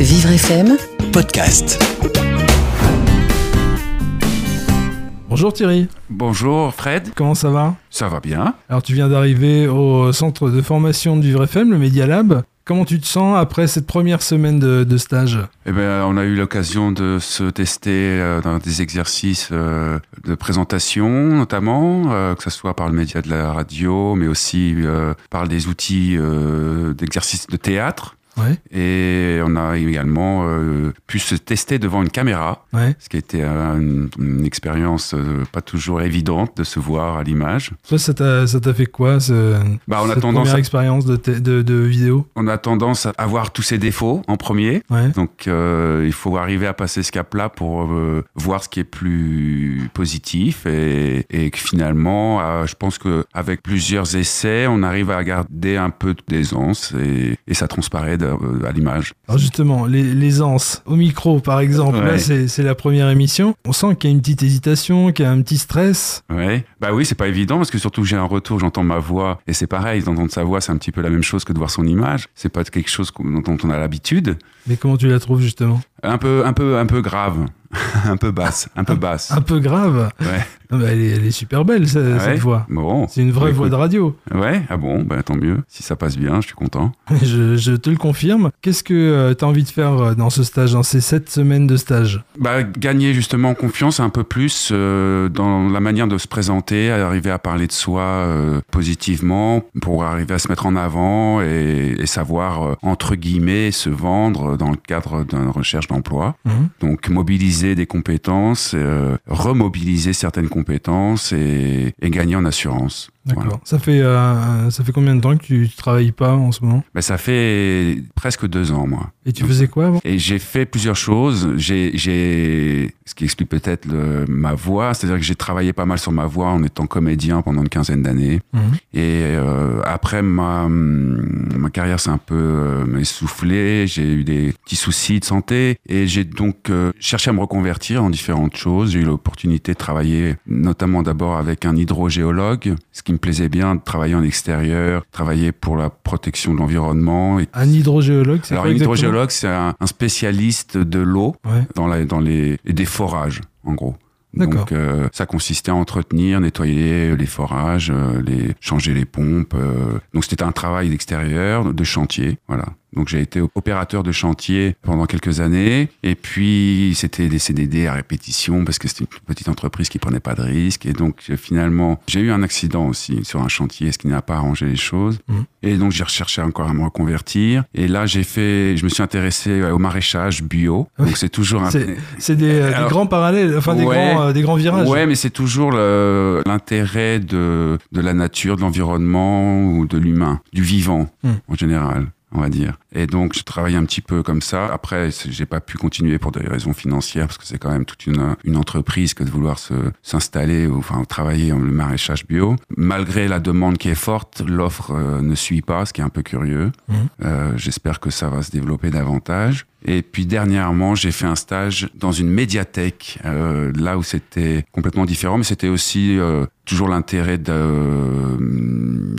Vivre FM, podcast. Bonjour Thierry, Bonjour Fred, comment ça va? Ça va bien Alors tu viens d'arriver au centre de formation de Vivre FM, le Media Lab. Comment tu te sens après cette première semaine de, de stage? Eh ben, on a eu l'occasion de se tester euh, dans des exercices euh, de présentation, notamment, euh, que ce soit par le média de la radio, mais aussi par des outils d'exercice de théâtre. Ouais, Et on a également euh, pu se tester devant une caméra, ouais. ce qui était une, une expérience euh, pas toujours évidente de se voir à l'image. Toi, ça t'a ça t'a fait quoi ce, Bah, on a cette tendance première à- expérience de, de, de vidéo? On a tendance à avoir tous ses défauts en premier, Ouais, Donc euh, il faut arriver à passer ce cap-là pour euh, voir ce qui est plus positif et, et finalement, je pense que avec plusieurs essais, on arrive à garder un peu d'aisance et, et ça transparaît de- à l'image. alors justement, les- l'aisance au micro par exemple, là Ouais. c'est c'est la première émission. On sent qu'il y a une petite hésitation, qu'il y a un petit stress. Ouais. Bah oui, c'est pas évident parce que surtout j'ai un retour, j'entends ma voix et c'est pareil, d'entendre sa voix, c'est un petit peu la même chose que de voir son image. C'est pas quelque chose dont on a l'habitude. Mais comment tu la trouves justement? Un peu, un peu, un peu grave, un peu basse, un peu basse. Un peu grave? Ouais. Ah elle, est, elle est super belle Ouais. cette voix. Bon. C'est une vraie Bah, voix de radio. Ouais, ah bon, bah tant mieux. Si ça passe bien, je suis content. Je, je te le confirme. Qu'est-ce que tu as envie de faire euh, dans ce stage, dans ces sept semaines de stage? Bah, gagner justement en confiance un peu plus euh, dans la manière de se présenter, arriver à parler de soi euh, positivement pour arriver à se mettre en avant et, et savoir, euh, entre guillemets, se vendre dans le cadre d'une recherche d'emploi. Mhm. Donc mobiliser des compétences, euh, remobiliser certaines compétences et, et gagner en assurance. D'accord. Voilà. Ça, fait, euh, ça fait combien de temps que tu travailles pas en ce moment? Bah, ça fait presque deux ans, moi. Et tu Donc, faisais quoi avant? Et j'ai fait plusieurs choses. J'ai, j'ai, ce qui explique peut-être ma voix, c'est-à-dire que j'ai travaillé pas mal sur ma voix en étant comédien pendant une quinzaine d'années. Mhm. Et euh, après ma ma carrière s'est un peu euh, essoufflée. J'ai eu des petits soucis de santé et j'ai donc euh, cherché à me reconvertir en différentes choses. J'ai eu l'opportunité de travailler, notamment d'abord avec un hydrogéologue, ce qui me plaisait bien de travailler en extérieur, travailler pour la protection de l'environnement. Et Un hydrogéologue, c'est alors, quoi un hydrogéologue, c'est un, un spécialiste de l'eau Ouais. dans, la, dans les, et des forages, en gros. Donc, euh, ça consistait à entretenir, nettoyer les forages, euh, les, changer les pompes. euh. Donc, c'était un travail d'extérieur, de chantier. Voilà. Donc, j'ai été opérateur de chantier pendant quelques années. Et puis, c'était des CDD à répétition parce que c'était une petite entreprise qui prenait pas de risques. Et donc, finalement, j'ai eu un accident aussi sur un chantier, ce qui n'a pas arrangé les choses. Mhm. Et donc, j'ai recherché encore à me reconvertir. Et là, j'ai fait, je me suis intéressé au maraîchage bio. Oui. Donc, c'est toujours un, C'est des, euh, des grands parallèles, enfin des, grands, euh, des grands virages. Ouais, mais c'est toujours l'intérêt de, de la nature, de l'environnement ou de l'humain, du vivant Hmm. en général, on va dire. Et donc, je travaille un petit peu comme ça. Après, j'ai pas pu continuer pour des raisons financières parce que c'est quand même toute une, une entreprise que de vouloir se, s'installer ou enfin travailler en le maraîchage bio. Malgré la demande qui est forte, l'offre euh, ne suit pas, ce qui est un peu curieux. Mhm. Euh, J'espère que ça va se développer davantage. Et puis dernièrement, j'ai fait un stage dans une médiathèque, euh, là où c'était complètement différent, mais c'était aussi euh, toujours l'intérêt euh,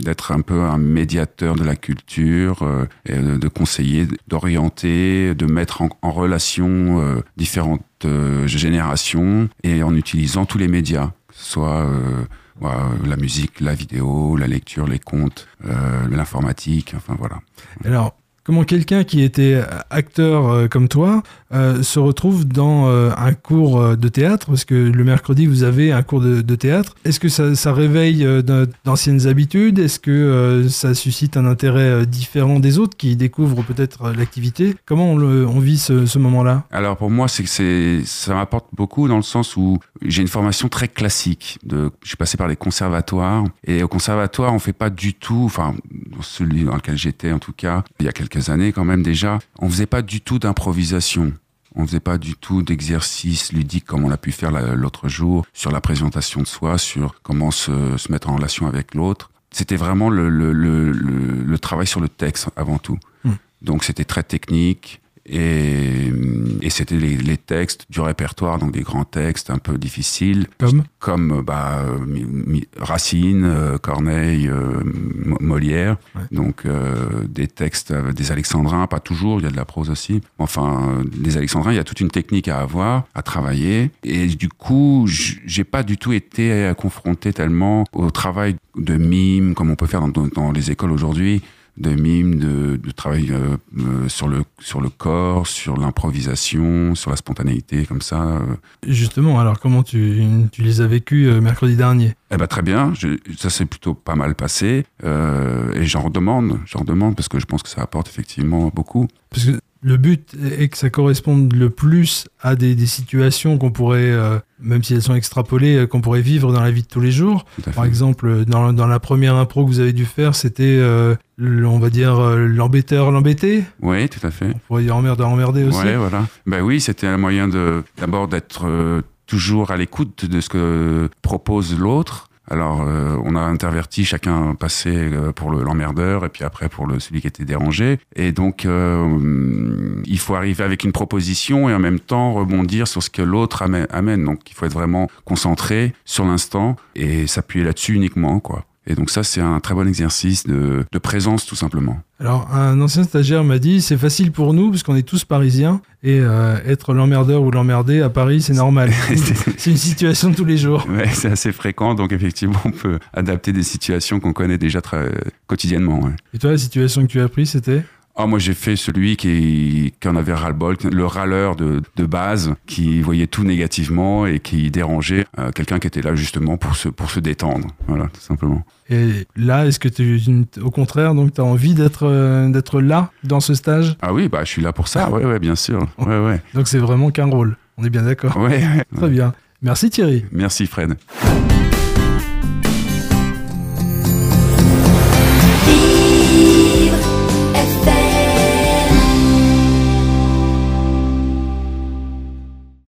d'être un peu un médiateur de la culture, de, conseiller, d'orienter, de mettre en, relation différentes générations et en utilisant tous les médias, que ce soit voilà, la musique, la vidéo, la lecture, les contes, l'informatique, enfin voilà. Alors, comment quelqu'un qui était acteur euh, comme toi euh, se retrouve dans euh, un cours euh, de théâtre? Parce que le mercredi, vous avez un cours de, théâtre. Est-ce que ça, réveille euh, d'anciennes habitudes? Est-ce que euh, ça suscite un intérêt euh, différent des autres qui découvrent peut-être euh, l'activité? Comment on, vit ce, moment-là? Alors pour moi, c'est ça m'apporte beaucoup dans le sens où j'ai une formation très classique. De, je suis passé par les conservatoires et au conservatoire, on fait pas du tout, enfin celui dans lequel j'étais en tout cas, il y a quelques années quand même déjà, on faisait pas du tout d'improvisation. On faisait pas du tout d'exercice ludique comme on l'a pu faire la- l'autre jour sur la présentation de soi, sur comment se, se mettre en relation avec l'autre. C'était vraiment le, le, le, le, le travail sur le texte avant tout. Hmm. Donc c'était très technique Et, et c'était les, les, textes du répertoire, donc des grands textes un peu difficiles. Comme Comme bah, Racine, euh, Corneille, euh, Molière. Ouais. Donc euh, des textes des alexandrins, pas toujours, il y a de la prose aussi. Enfin, des alexandrins, il y a toute une technique à avoir, à travailler. Et du coup, j'ai pas du tout été confronté tellement au travail de mime, comme on peut faire dans, dans les écoles aujourd'hui de mime, de, de travail euh, euh, sur, le, sur le corps, sur l'improvisation, sur la spontanéité, comme ça. euh. Justement, alors comment tu, tu les as vécus euh, mercredi dernier? Eh ben très bien, je, ça s'est plutôt pas mal passé euh, et j'en redemande, j'en redemande parce que je pense que ça apporte effectivement beaucoup. Parce que le but est que ça corresponde le plus à des, des situations qu'on pourrait, euh, même si elles sont extrapolées, euh, qu'on pourrait vivre dans la vie de tous les jours. Par exemple, dans, dans la première impro que vous avez dû faire, c'était, euh, on va dire, euh, l'embêteur, l'embêté. Oui, tout à fait. On pourrait dire emmerdeur, emmerdé aussi. Ouais, voilà. Ben oui, c'était un moyen de d'abord d'être euh, toujours à l'écoute de ce que propose l'autre. Alors, euh, on a interverti chacun passé euh, pour le- l'emmerdeur et puis après pour le celui qui était dérangé. Et donc, euh, il faut arriver avec une proposition et en même temps rebondir sur ce que l'autre amène. Donc, il faut être vraiment concentré sur l'instant et s'appuyer là-dessus uniquement, quoi. Et donc ça, c'est un très bon exercice de, de présence, tout simplement. Alors, un ancien stagiaire m'a dit, c'est facile pour nous, parce qu'on est tous parisiens, et euh, être l'emmerdeur ou l'emmerdé à Paris, c'est normal. c'est une situation de tous les jours. Ouais, c'est assez fréquent, donc effectivement, on peut adapter des situations qu'on connaît déjà très quotidiennement. Ouais. Et toi, la situation que tu as prise, c'était? Ah, moi, j'ai fait celui qui, qui en avait ras-le-bol, le râleur de, de base, qui voyait tout négativement et qui dérangeait euh, quelqu'un qui était là justement pour se, pour se détendre. Voilà, tout simplement. Et là, est-ce que tu, au contraire, donc, tu as envie d'être euh, d'être là, dans ce stage? Ah oui, bah, je suis là pour ça, ouais, ouais, bien sûr. Ouais, ouais. Donc, c'est vraiment qu'un rôle. On est bien d'accord Ouais, ouais. Très bien. Merci Thierry. Merci, Fred.